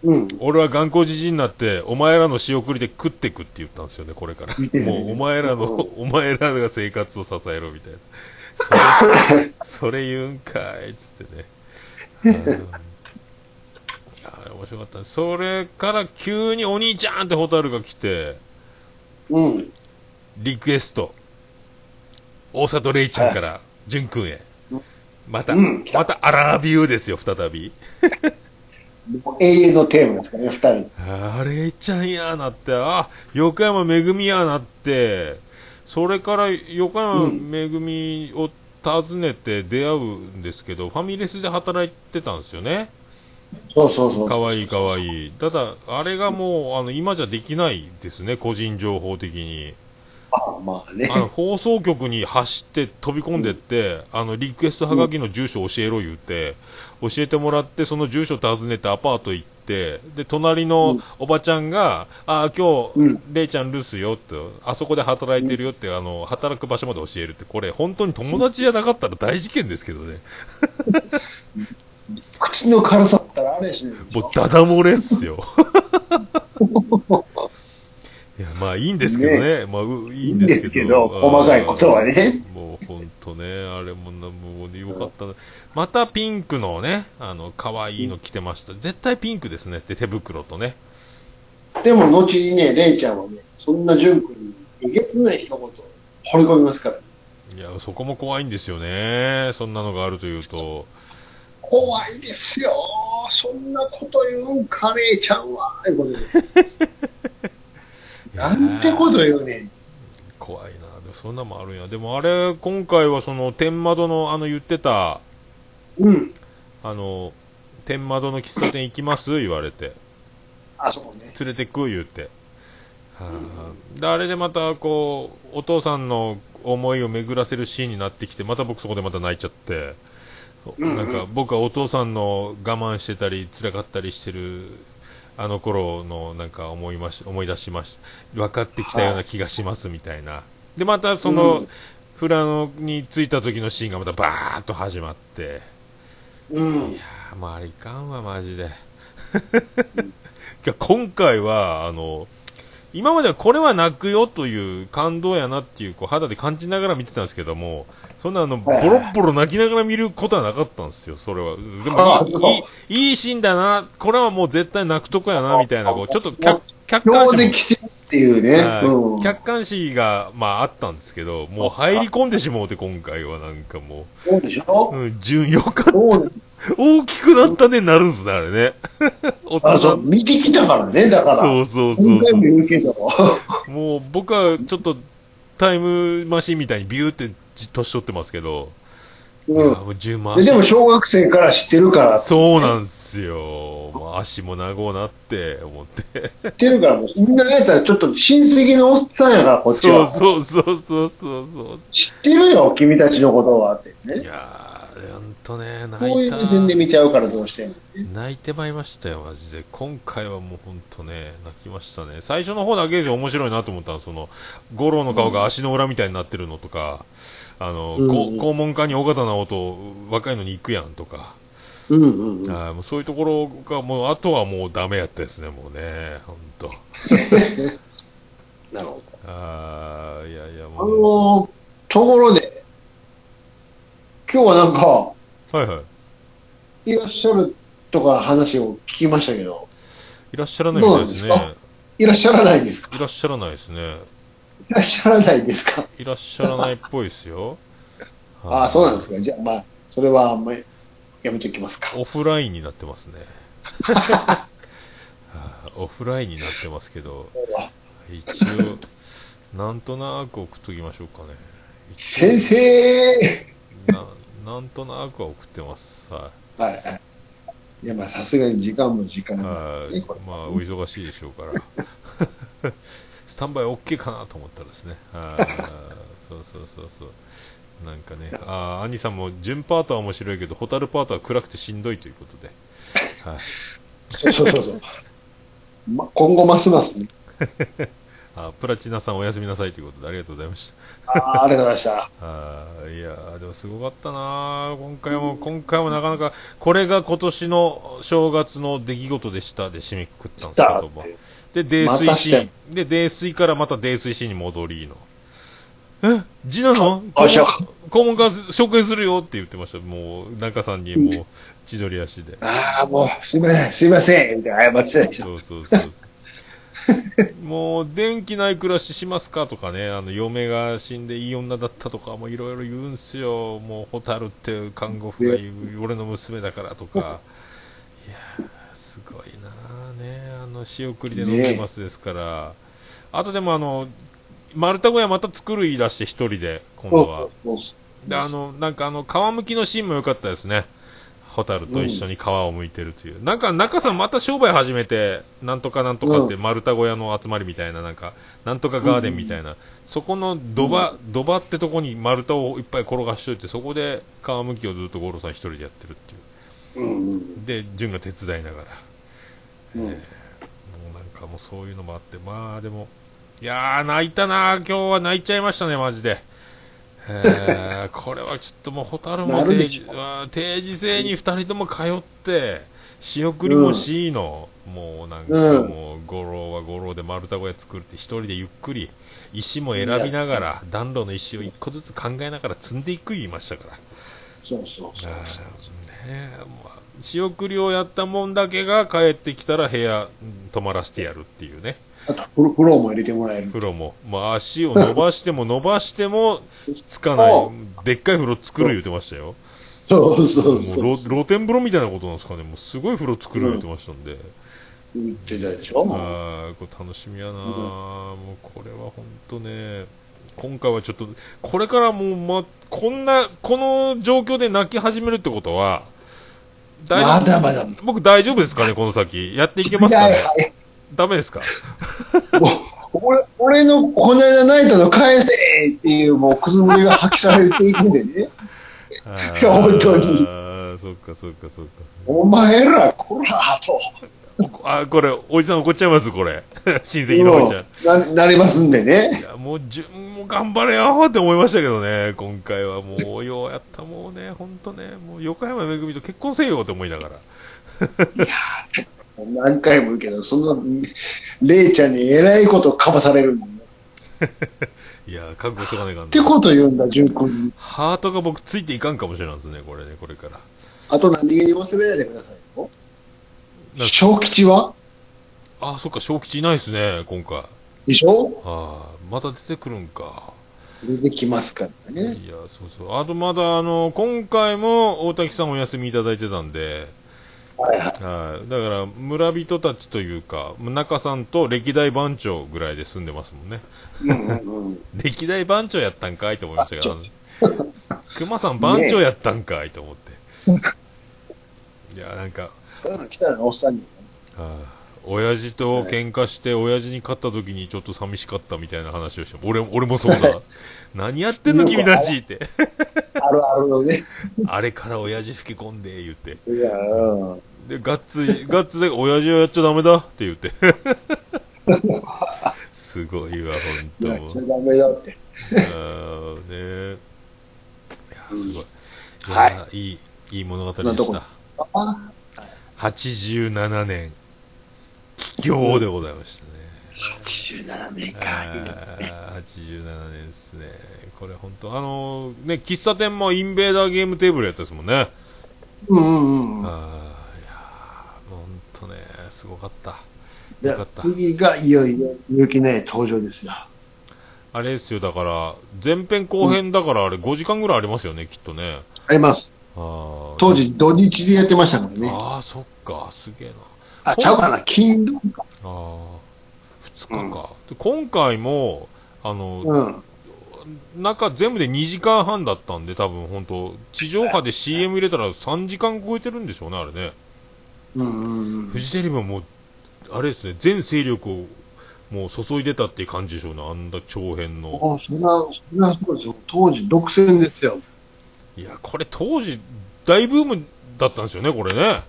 うん。俺は頑固じじいになって、お前らの仕送りで食ってくって言ったんですよね、これから。もう、お前らの、お前らが生活を支えろ、みたいな。それ、それ言うんかい、つってね。面白かった。それから急にお兄ちゃんってホタルが来て、うん。リクエスト。大里レイちゃんから、淳君へ。また、うんまたアラビューですよ、再び。永遠のテーマですからね、二人。あれちゃんやなって、あ、横山めぐみやなって、それから横山めぐみを訪ねて出会うんですけど、ファミレスで働いてたんですよね。そうそうそう。かわいいかわいい。ただ、あれがもう、あの、今じゃできないですね、個人情報的に。まあまあね。あの、放送局に走って飛び込んでって、あの、リクエストはがきの住所教えろ言うて、教えてもらって、その住所訪ねてアパート行って、で、隣のおばちゃんが、ああ、今日、うんレイちゃん留守よって、あそこで働いてるよって、あの、働く場所まで教えるって、これ、本当に友達じゃなかったら大事件ですけどね。[laughs] 口の軽さだったらあれしねもう、ダダ漏れっすよ。いや、まあ、いいんですけどね。まあ、ういいんでいいですすけど。細かいことはね。もう本当ね、あれもな、もうよかったな。またピンクのね、あの、可愛いの着てました。絶対ピンクですねって手袋とね。でも、後にね、レイちゃんはね、そんな純君に、えげつない一言を掘り込みますから。いや、そこも怖いんですよね。そんなのがあるというと。怖いですよ。そんなこと言うんカレーちゃんは。いうことで [laughs] なんてこと言うねん。怖いな。でもそんなもあるんや。でもあれ、今回はその、天窓の、あの言ってた、うん。あの、天窓の喫茶店行きます？言われて。あ、そうね。連れてく言うて。はあ、で、あれでまた、こう、お父さんの思いを巡らせるシーンになってきて、また僕そこでまた泣いちゃって、なんか僕はお父さんの我慢してたり、辛かったりしてる、あの頃のなんか思いまし、思い出しまし、分かってきたような気がしますみたいな。で、またその、うんフラノに着いた時のシーンがまたバーッと始まって、うんいや。ー、まあ、あれいかんわ、マジで。[laughs] 今回は、あの、今まではこれは泣くよという感動やなっていう、こう肌で感じながら見てたんですけども、そんなあの、ボはいロッボロ泣きながら見ることはなかったんですよ、それは。であもいい、いいシーンだな、これはもう絶対泣くとこやな、みたいな、こう、ちょっと客客観視もで来てるっていうね。はいうん。客観視が、まああったんですけど、もう入り込んでしもうて、今回はなんかもそうでしょ？う、うん、順よかった。大きくなったね、なるんすね、あれね。[laughs] 大あ、そう、人。見てきたからね、だから。そうそうそうもうけど。う。[laughs] もう僕はちょっとタイムマシンみたいにビューってじ年取ってますけど、うん。もう10万ででも小学生から知ってるから、知そうなんすよ。足も長うなって思って。ってるから、もうみんなやったらちょっと親戚のおっさんやから、こっちは。そうそうそうそうそう。知ってるよ、君たちのことはっていね。やー、ほんとね、こうい泣いうた。目線で見ちゃうからどうしても。泣いてまいりましたよ、マジで。今回はもうほんとね、泣きましたね。最初の方だけで面白いなと思ったのその、五郎の顔が足の裏みたいになってるのとか、あの、うんこ肛門科に尾形直人若いのに行くやんとか、うんうんうん。あーもうそういうところがもう、あとはもうダメやったですね、もうね、ほんと。[laughs] なるほど。あーいやいや、あもう。のところで、今日はなんか、はいはい。いらっしゃるとか話を聞きましたけど、いらっしゃらないみたいですね。いらっしゃらないんですか？いらっしゃらないですね。いらっしゃらないですか？いらっしゃらないっぽいですよ。あ [laughs] あ、そうなんですか。じゃあ、まあ、それはあんまりやめておきますか。オフラインになってますね。[laughs] はあオフラインになってますけど、一応、なんとなく送っときましょうかね。先生ななんとなくは送ってます。ははいはい。いや、まあ、さすがに時間も時間ね、まあ、お忙しいでしょうから。[laughs] スタンバイ OK かなと思ったらですね。はい [laughs] そうそうそうそう。なんかね、ああ、兄さんも、準パートは面白いけど、ホタルパートは暗くてしんどいということで。はい。そうそうそうそう。ま、今後ますますね。[laughs] あプラチナさんおやすみなさいということでありがとうございました。ああ、ありがとうございました。[laughs] あーいやーでもすごかったなー今回も、今回もなかなか、これが今年の正月の出来事でしたで締めくくったんですけども。で、泥ま酔シーたし。で、泥酔からまた泥酔シーンに戻りの。え字なのあしょ肛門から紹介するよって言ってました。もう、中さんにもう、千鳥足で。ああ、もう、すいません、すいません、みたいな謝ってたでしょ。そうそうそうそう。もう、電気ない暮らししますかとかね、あの、嫁が死んでいい女だったとか、もういろいろ言うんすよ。もう、ホタルって看護婦が言う、俺の娘だからとか。いやの、仕送りで飲んでますですから。あとでもあの、丸太小屋また作る言い出して一人で、今度は。で、あの、なんかあの、皮むきのシーンも良かったですね。ホタルと一緒に皮を剥いてるという。なんか、中さんまた商売始めて、なんとかなんとかって丸太小屋の集まりみたいな、なんか、なんとかガーデンみたいな、そこの土場、土場ってとこに丸太をいっぱい転がしといて、そこで皮むきをずっと五郎さん一人でやってるっていう。うんうんで、純が手伝いながら。うんもうなんかもうそういうのもあって、まあでも、いやー、泣いたな今日は泣いちゃいましたね、マジで。えー [laughs] これはちょっともう、ホタルも定時定時制に二人とも通って、仕送りもしいの、もうなんかうんもう、五郎は五郎で丸太小屋作るって一人でゆっくり、石も選びながら、暖炉の石を一個ずつ考えながら積んでいく言いましたから。そうそうそう。ねえまあ仕送りをやったもんだけが帰ってきたら部屋うん泊まらせてやるっていうね。あとフロ、フローも入れてもらえる。風呂も。まあ、足を伸ばしても伸ばしても、つかない。でっかい風呂作る言ってましたよ。そうそうもそうう。露露天風呂みたいなことなんですかね。もうすごい風呂作る言ってましたんで。言ってたでしょああ、これ楽しみやな、もうこれは本当ね、今回はちょっと、これからもう、ま、こんな、この状況で泣き始めるってことは、大まだまだ。僕大丈夫ですかね、この先。やっていけますかね？ダメですか？俺俺のこの間ナイトの返せっていうもうくずぶりが発揮されていくんでね。[laughs] 本当にああ、そっかそっかそっか。お前ら、こらと。[laughs] あ、これ、おじさん怒っちゃいます、これ。[laughs] 親戚のおじちゃん。ななりますんでいね。や、もう、じゅもう頑張れよって思いましたけどね、今回はもう、ようやった、もうね、ほんとね、もう、横山めぐみと結婚せよって思いながら。何回も言うけど、そんな、レイちゃんに偉いことかまされるの。っ [laughs] いや、覚悟しとかないかんてな。こと言うんだ、純君に。ハートが僕ついていかんかもしれないですね、これね、これから。あと何気に忘れないでください小吉は？あ、そっか、小吉いないですね、今回。でしょ？ああ、また出てくるんか。出てきますからね。いや、そうそう。あとまだ、あの、今回も大滝さんお休みいただいてたんで、はいはい。はい。だから、村人たちというか、中さんと歴代番長ぐらいで住んでますもんね。うんうんうん。歴代番長やったんかいと思いましたけど、熊さん番長やったんかいと思って。[laughs] いや、なんか、ただの来たのおっさんに。はあ親父と喧嘩して、親父に勝った時にちょっと寂しかったみたいな話をして、俺俺もそうだ。[laughs] 何やってんの君たちって。[laughs] あるあるのね。[laughs] あれから親父吹き込んで、言って。いや、うん。で、ガッツい、ガッツで、親父はやっちゃダメだって言って。すごいわ、ほんと。やっちゃダメだって。あーねいや、すごい。いや、、はいい、いい物語でした。あ87年、帰郷でございましたね。87年か。あー87年ですね。これ本当あのーね、喫茶店もインベーダーゲームテーブルやったですもんね。うんうんうん。あーいやー、本当ね、すごかった。じゃあよかった次がいよいよ、ゆきね登場ですよ。あれですよ、だから、前編後編だからあれ5時間ぐらいありますよね、きっとね。あります。当時、土日でやってましたからね。ああ、そっか、すげえな。あ、ちゃうかな、金土か。ああ、2日か。で今回も、あの、うん。中全部で2時間半だったんで、多分本当地上波で CM 入れたら3時間超えてるんでしょうね、あれね。うんうんうん。フジテレビはもう、あれですね、全勢力をもう注いでたっていう感じでしょうね、あんな長編の。あ、そりゃ、そりゃそうですよ。当時、独占ですよ。いや、これ当時、大ブームだったんですよね、これね。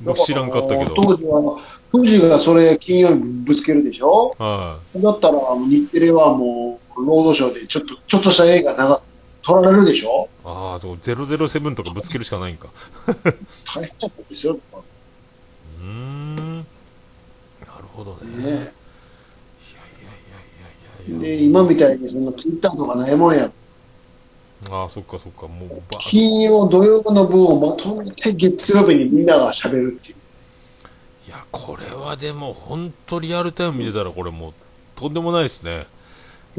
僕知らんかったけど。当時は、あの、富士がそれ金曜日ぶつけるでしょ？はだったら、日テレはもう、ロードショーでちょっと、ちょっとした映画長、撮られるでしょ？い。ああ、そう、007とかぶつけるしかないんか。大変なことですよ。うーん。なるほどね。いやいやいやいねやいやいや。で、今みたいにそのツイッターとかないもんや。ああ、そっかそっか、もう、ば、金曜、土曜の分をまとめて月曜日にみんなが喋るっていう。いや、これはでも、本当リアルタイム見てたら、これもう、とんでもないですね。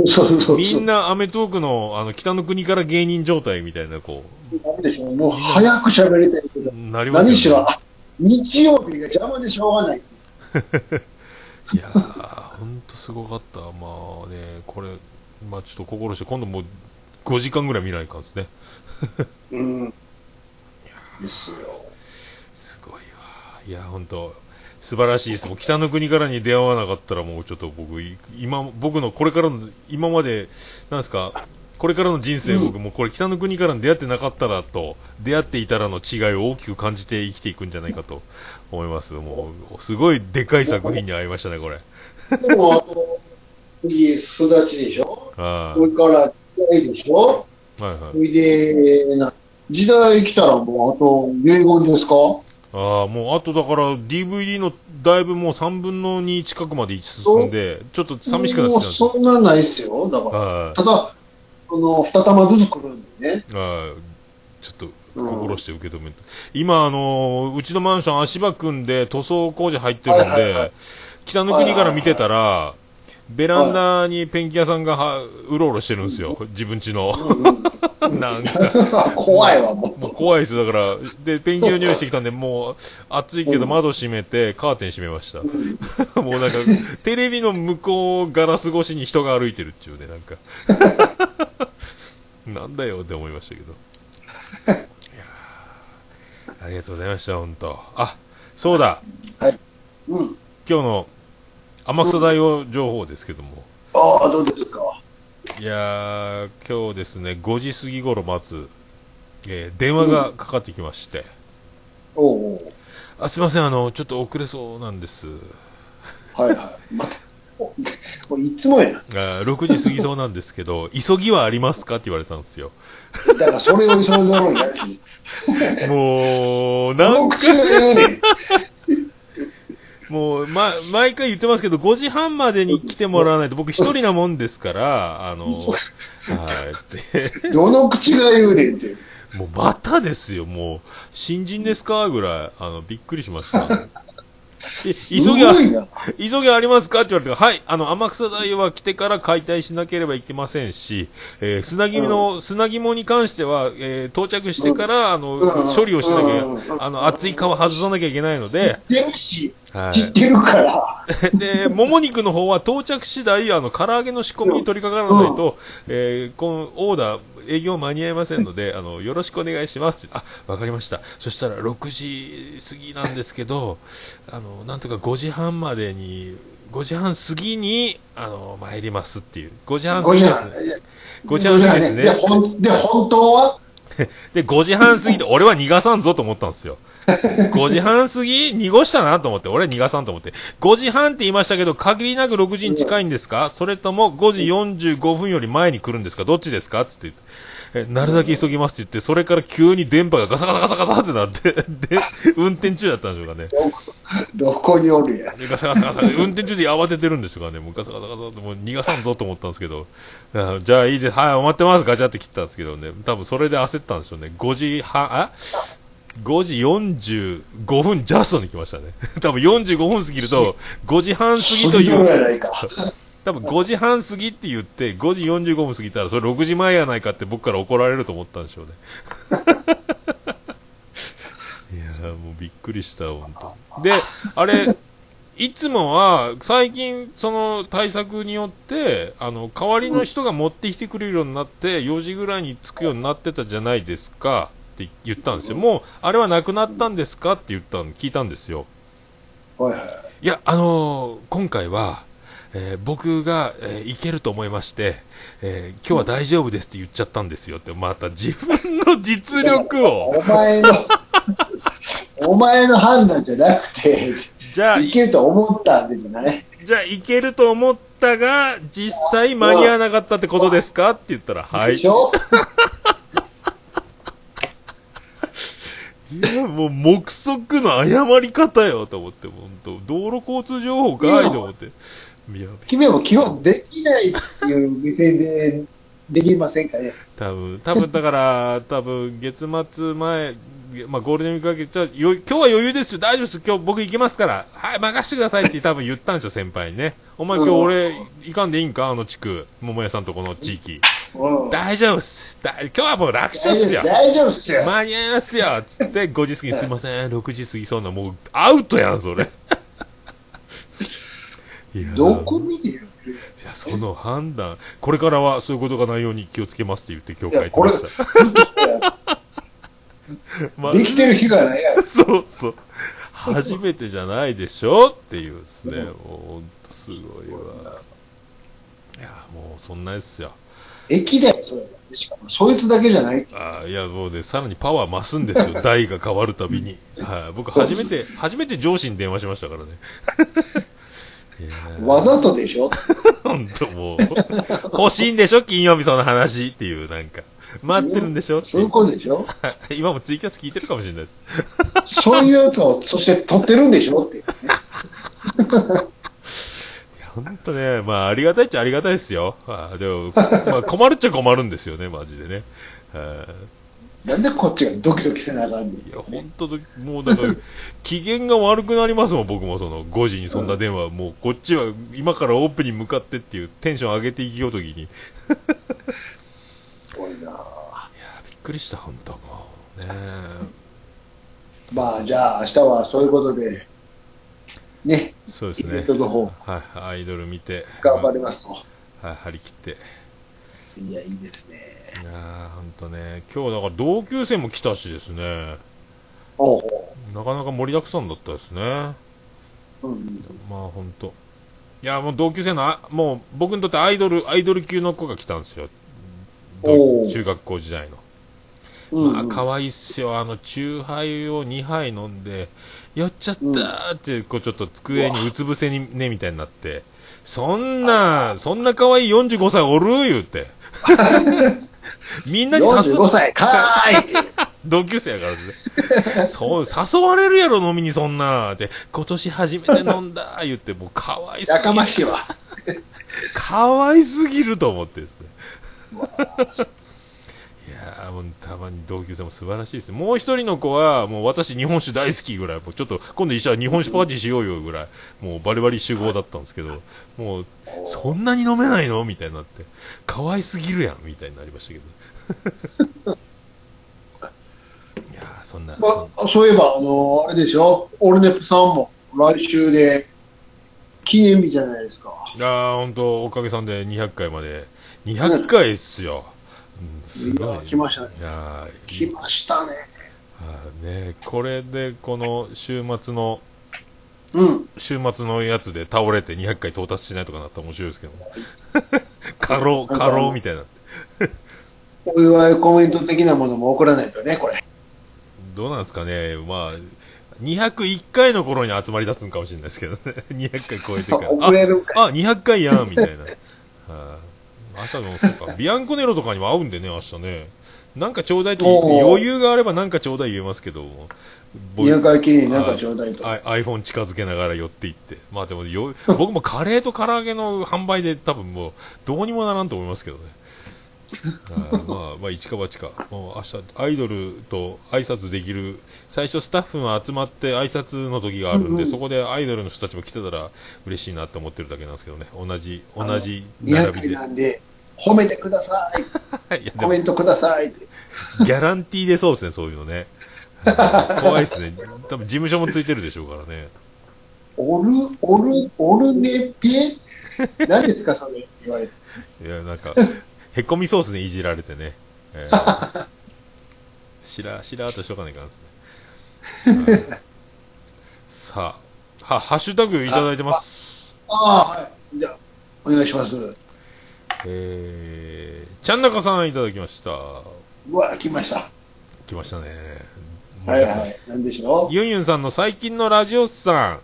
そうそうそう。みんな、アメトークの、あの、北の国から芸人状態みたいな、こなんでしょう。もう早く喋りたいけどう、、なりますよね。何しろ、あ日曜日が邪魔でしょうがない。[laughs] いやー、ほんとすごかった。まあね、これ、まあちょっと心して、今度もう5時間ぐらい見ないかんですね。うん。ですよ。すごいわ。いや、ほんと、素晴らしいです。もう北の国からに出会わなかったら、もうちょっと僕、い今、僕のこれからの、今まで、なんですか、これからの人生、うん僕もうこれ北の国からに出会ってなかったらと、出会っていたらの違いを大きく感じて生きていくんじゃないかと思います。もう、すごいでかい作品に会いましたね、これ。で [laughs] も、あと、次、すだちでしょ？はそれから、時代でしょ？い。はいはい。それで、な時代来たらもう、あと、遺言ですか？ああ、もうあとだから DVD のだいぶもう3分の2近くまで進んで、ちょっと寂しくなってもうきたんですよ。そんなないっすよ。だから。はい。ただ、この、二玉ずつ来るんでね。はい。ちょっと心して受け止めて。今、あのーうちのマンション足場組んで塗装工事入ってるんで、はいはいはい北の国から見てたら、ベランダにペンキ屋さんがはうろうろしてるんですよ。自分家の。なんか、[laughs] 怖いわ、ももう怖いですよ。だから、で、ペンキの匂いしてきたんで、もう、暑いけど窓閉めて、カーテン閉めました。[laughs] もうなんか、テレビの向こうガラス越しに人が歩いてるっていうね、なんか。[laughs] なんだよって思いましたけど。いやーありがとうございました、本当あ、そうだ。う。うん。今日の天草大王情報ですけども。ああ、どうですか？いやー、今日ですね、5時過ぎ頃まず、えー電話がかかってきまして、おうおうあ、すいません、あの、ちょっと遅れそうなんです。はいはい。また、おもういつもやあー6時過ぎそうなんですけど、[laughs] 急ぎはありますかって言われたんですよ。な。だからそれを急いでろんやし。[laughs] もう、こなんか、の口が言うねん。もう、ま、毎回言ってますけど、5時半までに来てもらわないと、僕一人なもんですから、あの、[laughs] はい、って、[laughs] どの口が言うねんって。もうまたですよ、もう、新人ですか？ぐらい、あの、びっくりしました。急ぎは。急ぎありますか？って言われて、はい、あの、天草大は来てから解体しなければいけませんし、えー砂肝の、砂肝に関しては、えー到着してから、あの、うん処理をしなきうんゃ、あの、熱い皮外さなきゃいけないので、知ってるし、は知ってるから。い。[laughs] で、もも肉の方は到着次第、あの、唐揚げの仕込みに取り掛からないと、えーこのオーダー、営業間に合いませんので、[laughs] あの、よろしくお願いしますって。あ、わかりました。そしたら6時過ぎなんですけど、あの、なんとか5時半までに、5時半過ぎに、あの、参りますっていう。5時半過5ぎです時半。。5時半過ぎですで、ね。ほんで、本当は？[laughs] で、5時半過ぎで、俺は逃がさんぞと思ったんですよ。[laughs] 5時半過ぎ濁したなと思って、俺は逃がさんと思って。5時半って言いましたけど、限りなく6時に近いんですか？それとも5時45分より前に来るんですか？どっちですか？つってなるだけ急ぎますって言って、それから急に電波がガサガサガサガサってなって、で、運転中だったんでしょうかね。どこにおるや。でガサガサガサで、運転中で慌ててるんですがね、もうガサガサガサってもう逃がさんぞと思ったんですけど、あじゃあいいです、はい、待ってます、ガチャって切ったんですけどね、多分それで焦ったんでしょうね。5時半、あ ?5 時45分ジャストに来ましたね。多分45分過ぎると、5時半過ぎという、やないか。多分5時半過ぎって言って、5時45分過ぎたら、それ6時前やないかって僕から怒られると思ったんでしょうね。[laughs] いやーもうびっくりした、本当。で、あれ、いつもは、最近、その対策によって、あの、代わりの人が持ってきてくれるようになって、4時ぐらいに着くようになってたじゃないですか、って言ったんですよ。もう、あれはなくなったんですかって言ったの、聞いたんですよ。い。いや、あのー今回は、えー僕が、えーいけると思いまして、えー今日は大丈夫ですって言っちゃったんですよって、また自分の実力を、お前の、[laughs] お前の判断じゃなくて、じゃあ、いけると思ったんでじゃないじゃあ、いけると思ったが、実際間に合わなかったってことですか？って言ったら、はい。いでしょ？[laughs] や、もう、目測の誤り方よ、と思って、本当道路交通情報かいと思って。君はもう基本できないっていう目線でできませんか？ね。多分、多分だから、[laughs] 多分、月末前、まあ、ゴールデンウィーク明け、じゃあよ今日は余裕ですよ、大丈夫です、今日僕行きますから、はい、任してくださいって多分言ったんですよ、先輩にね。お前今日俺、行かんでいいんか？あの地区、桃屋さんとこの地域。うん。大丈夫っす。だ今日はもう楽勝っすよ。大丈夫っすよ。間に合いますよつって、5時過ぎすいません、6時過ぎそうな、もうアウトやん、それ。どこ見てるいや、その判断、これからはそういうことがないように気をつけますって言って今日書いてました。[laughs] まあできてる日がないやろ。[laughs] そうそう。初めてじゃないでしょっていうですね。[laughs] もうほんとすごいわ。いや、もうそんなですよ。駅だよ、それ。しかも、そいつだけじゃない。あーいや、もうね、さらにパワー増すんですよ。代が変わるたびに。はい、僕初めて、初めて上司に電話しましたからね。わざとでしょ？ほんともう、欲しいんでしょ？金曜日その話っていう、なんか。待ってるんでしょ？そういうことでしょ？[laughs] 今もツイキャス聞いてるかもしれないです。[laughs] そういうやつを、そして撮ってるんでしょ？って。ほんとね、まあ、ありがたいっちゃありがたいですよ。あーでも、まあ、困るっちゃ困るんですよね、マジでね。なんでこっちがドキドキせなあかんねん。いや、本当と、もうだから、[laughs] 機嫌が悪くなりますもん、僕もその、5時にそんな電話、もう、こっちは今からオープンに向かってっていうテンション上げていきようときに、いや、すごいなびっくりした、本当もう。ねまあ、じゃあ、明日はそういうことで、ね、えそうですねイベン。トの方、はい、アイドル見て、頑張りますと。はい、張り切って。いや、いいですね。いやー、ほんとね、今日だから同級生も来たしですね、なかなか盛りだくさんだったですね。おう。うん。まあほんと。いや、もう同級生のあ、もう僕にとってアイドル、アイドル級の子が来たんですよ。中学校時代の。うん、まあ、うん。可愛いっすよ。あの、チューハイを2杯飲んで、酔っちゃったーって、こう、ちょっと机にうつ伏せにね、みたいになって、そんな、そんな可愛い45歳おる言うて。[laughs] みんなに誘45歳、かーい [laughs] 同級生やからね。そう、誘われるやろ、飲みにそんな。って、今年初めて飲んだ、言って、もう可愛すやかぎる。ましいわ。可愛すぎると思ってですね。いやー、もうたまに同級生も素晴らしいですね。もう一人の子は、もう私日本酒大好きぐらい、もうちょっと今度一緒に日本酒パーティーしようよぐらい、もうバリバリ集合だったんですけど、もう、そんなに飲めないのみたいになって、可愛すぎるやんみたいになりましたけど。いやー、そんな。まあ、そういえば、あの、あれでしょ、オルネプさんも来週で記念日じゃないですか。いやー、ほんと、おかげさんで200回まで。200回っすよ。うん、すごい、いや来ましたねいやー来ましたね。あーね、これで、この週末の、うん。週末のやつで倒れて200回到達しないとかなったら面白いですけど。[laughs] 過労、過労みたいな。お祝いコメント的なものも送らないとね、これ。どうなんですかね。まあ、201回の頃に集まり出すんかもしれないですけどね。[laughs] 200回超えてから。[laughs] 遅れるかあ、あ、200回やん、みたいな。[laughs] はい明日もそうか。ビアンコネロとかにも会うんでね、明日ね。なんかちょうだいって余裕があればなんかちょうだい言えますけども。僕入会記念になんかちょうだいと。あ iPhone 近づけながら寄っていって。まあでもよ、僕もカレーと唐揚げの販売で多分もう、どうにもならんと思いますけどね。あーまあ、まあ、一か八か。もう明日、アイドルと挨拶できる、最初スタッフが集まって挨拶の時があるんで、うんうんそこでアイドルの人たちも来てたら嬉しいなって思ってるだけなんですけどね。同じ、同じ200回並びで。なんで、褒めてください。いコメントください。ギャランティーでそうですね、そういうのね。はい怖いですね。多分事務所もついてるでしょうからね。オル、オル、オルネペ何ですか、それ？言われて。いや、なんか、へこみそうですね、いじられてね。えー、[laughs] しら、しらーっとしとかないかんですね。[laughs] はいさあ、は、ハッシュタグいただいてます。ああ、はい。じゃあ、お願いします。えー、ちゃんなかさんいただきました。うわ、来ました。来ましたね。はいはい。なんでしょう？ユンユンさんの最近のラジオスさん、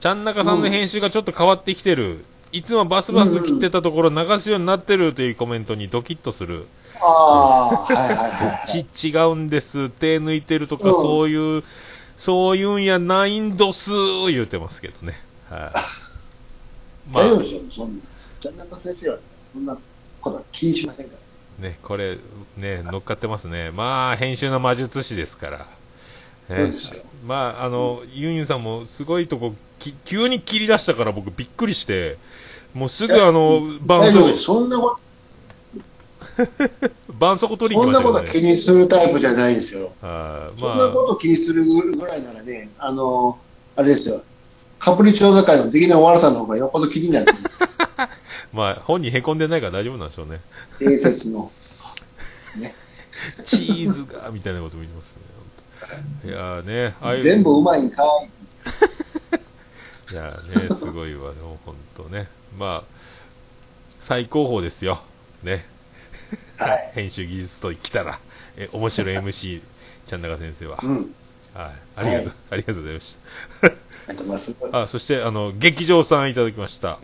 ちゃんなかさんの編集がちょっと変わってきてる。いつもバスバス切ってたところ流すようになってるというコメントにドキッとする。ああ、はいはいはいはい。ち、違うんです。手抜いてるとか、うんそういう、そういうんやないんどす言うてますけどね。はい。まあ、大丈夫ですよ、そんな。じゃ中先生は、そんなことは気にしませんから。ね、これ、ね、乗っかってますね。まあ、編集の魔術師ですから。まあ、あの、ユンユンさんもすごいとこ、き急に切り出したから僕びっくりして、もうすぐあの、絆創膏大丈夫です。、そんなこ絆創膏取りそんなに来ましたよね。こと気にするタイプじゃないですよ。はいそんなまこと気にするぐらいならね、あの、あれですよ。カプリチョーザ会の出来の悪さの方がよっぽど気になる。あ、[laughs] まあ、本人へこんでないから大丈夫なんでしょうね。伝説の。[laughs] チーズが、みたいなことも言いますね。いやーね、ああいう。全部うまいんかい。[laughs] いやーね、すごいわ、でも本当ね。まあ、最高峰ですよ。ね。はい。[laughs] 編集技術ときたら、え、面白い MC、ちゃんなか先生は。うん。はい。ありがとう、はいありがとうございました。あ、そして、あの、劇場さんいただきました。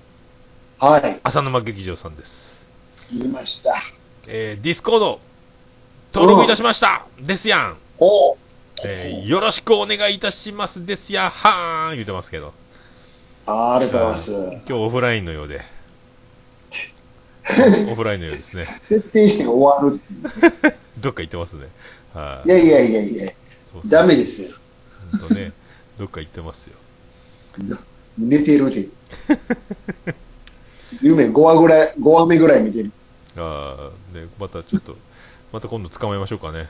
はい。浅沼劇場さんです。言いました。えー、 Discord、登録いたしましたですやん。おうえー、よろしくお願いいたしますですやはーん言うてますけど。あーありがとうございます。今日オフラインのようで。[laughs] オフラインのようですね。設定して終わるっていう。[laughs] どっか行ってますね。はいやいやいやいや、そうそうダメですよ。ほんとね、どっか行ってますよ。寝てるって。夢5話ぐらい、5話目ぐらい見てる。ああ、ね、またちょっと、また今度捕まえましょうかね。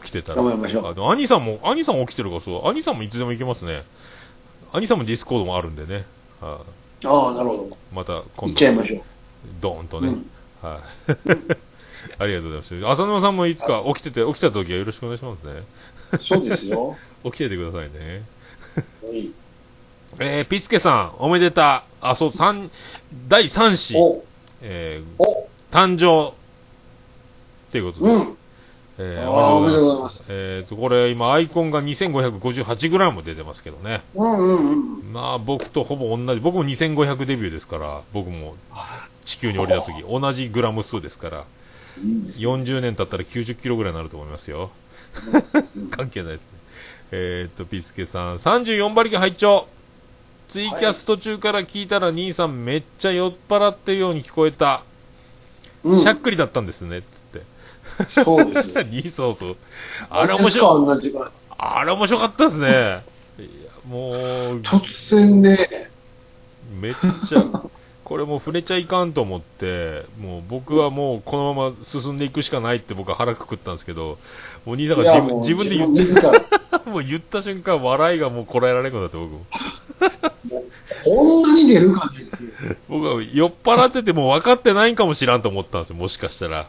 起きてたら。捕まえましょうあでも兄さんも、兄さん起きてるからそう、兄さんもいつでも行けますね。兄さんも Discord もあるんでね。はああ、なるほど。いまた行今度、っちゃいましょドーンとう。ね。うん。はい。[laughs] ありがとうございます。浅沼さんもいつか起きてて、起きた時はよろしくお願いしますね。そうですよ。[laughs] 起きててくださいね。はいえー、ピスケさん、おめでた。あ、そう、三、第3子、お、えー、お、誕生。っていうことで。うん。えー、あーおめでとうございま。すえーと、これ今アイコンが 2558g も出てますけどね。うんうんうん。まあ僕とほぼ同じ、僕も2500デビューですから、僕も地球に降りた時、同じグラム数ですから、いいですよ。40年経ったら90キロぐらいになると思いますよ。関係ないですね。えーと、ピスケさん、34馬力拝聴ツイキャス途中から聞いたら兄さんめっちゃ酔っ払ってるように聞こえた。うんしゃっくりだったんですね。そうですよ。[laughs] にそうそう。あれ面白い。い。同じが。あれ面白かったですね。いや、もう、突然ね、めっちゃ、これもう触れちゃいかんと思って、もう僕はもうこのまま進んでいくしかないって僕は腹くくったんですけど、もう兄さんが自分で言っ自分自ら、て、[laughs] もう言った瞬間笑いがもうこらえられなくなって僕も。こんなに出るかねって。[laughs] 僕は酔っ払ってても分かってないんかもしらんと思ったんですよ、もしかしたら。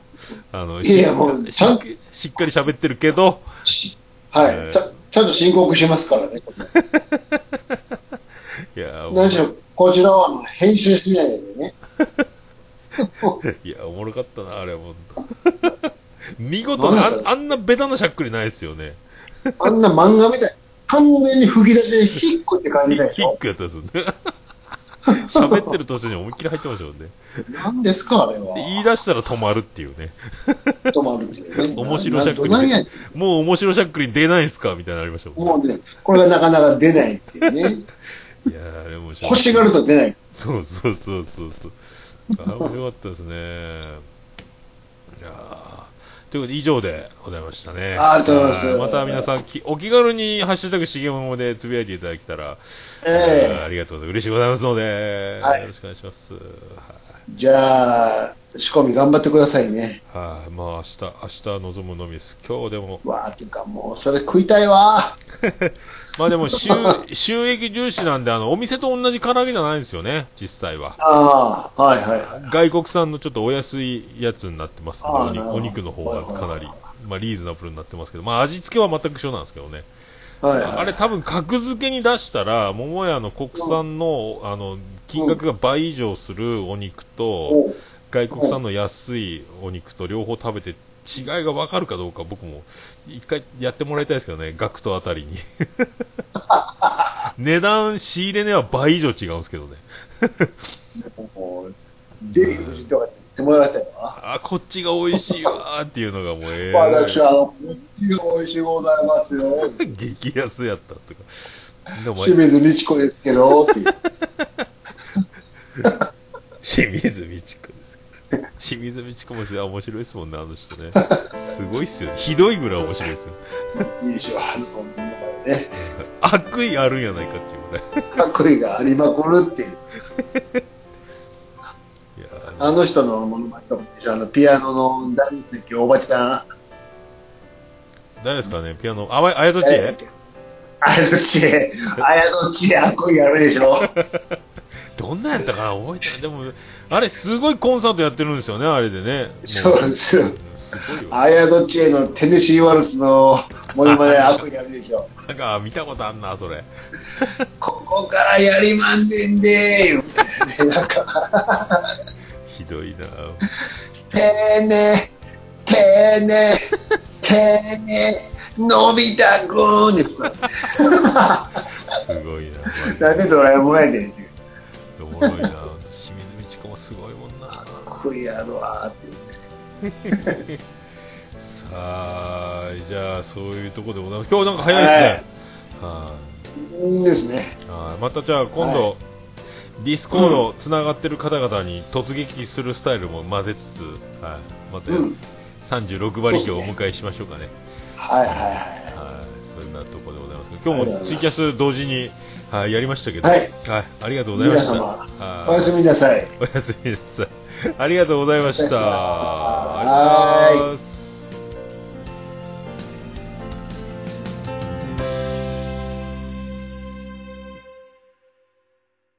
あの、いやもうしっかり喋ってるけど、しはえーい、ちゃ。ちゃんと申告しますからね。こ [laughs] いや、れ何しろ、こちらは編集しないでね。[laughs] いや、おもろかったな、あれは、ほんと。見事なあ、あんなベタなしゃっくりないですよね。あんな漫画みたい。完全に吹き出しでヒックって感ヒじだよ。ックやったですよね。[laughs] 喋ってる途中に思いっきり入ってましたもんね。何ですか、あれはで。言い出したら止まるっていうね。止まるっていうね。[laughs] 面白しゃっくりもう面白しゃっくり出ないんすかみたいなのありましたもん。もうね、これがなかなか出ないっていうね。[laughs] いやー、あれ面白い。欲しがると出ない。そうそうそうそうそう。あれ面白かったですね。いやーということで以上でございましたね。ありがとうございますはまた皆さんき、お気軽にハッシュタグしげももでつぶやいていただけたら、えあーありがとうございます。嬉しいございますので、はいよろしくお願いします。はいじゃあ、仕込み頑張ってくださいね。はい、まあ明日、明日望むのみです。今日でも、わーっていうか、もう、それ食いたいわ [laughs] まあでも [laughs] 収、収益重視なんで、あの、お店と同じ唐揚げじゃないんですよね、実際は。ああ、はいはいはい。外国産のちょっとお安いやつになってますので、あーなるほどお肉の方がかなりまあリーズナブルになってますけど、まあ味付けは全く一緒なんですけどね。はいはい、あれ多分格付けに出したら、桃屋の国産の、あの、金額が倍以上するお肉と、外国産の安いお肉と両方食べて違いが分かるかどうか僕も一回やってもらいたいですけどね、ガクトあたりに。[laughs] 値段、仕入れ値は倍以上違うんですけどね。デヴィ夫人とかってもらいたいわ。あ、こっちが美味しいわーっていうのがもうええ私は、あの、こっちが美味しいございますよ。[laughs] 激安やったとか。でも、清水美智子ですけど、っていう。[laughs] 清水美智子です。[laughs] 清水美智子も面白いですもんね、あの人ね。すごいっすよね。ひどいぐらい面白いですよ。いいでしょ、あの、ね、[laughs] 悪意あるんやないかっていうぐらい。かっこいいがありまくるっていう。いやーあの人のものまねとかでしょ、あの、ピアノの大好きおばちゃん。誰ですかね、ピアノ、あやとちえ？あやどっちへ、あやどっちへかっこいいあるでしょ。[laughs] どんなんやったかな覚えて。でも、あれ、すごいコンサートやってるんですよね、あれでね。そうですよ。すごいよ。あやどっちへのテネシーワルツのものまね悪意あるでしょ。なんか、見たことあんな、それ。ここからやりまんねんでーなんか、ひどいなてーね、てーね、てーね、のび太くんです。すごいななんでドラえもんやねんってもろいな清水美智子もすごいもんなかっこいいやるわーって。さあ、じゃあ、そういうところでございます。今日なんか早いですね。はいいいですね。はいまたじゃあ今度、はDiscord つながってる方々に突撃するスタイルも混ぜつつ、はい、またうん36馬力をお迎えしましょうかね。はいはいはい。はい、そんなところでございます。今日もツイキャス同時に、はい、やりましたけど、はいはい、ありがとうございました。皆様はいおやすみなさい。おやすみなさい。ありがとうございました。おやすみなさい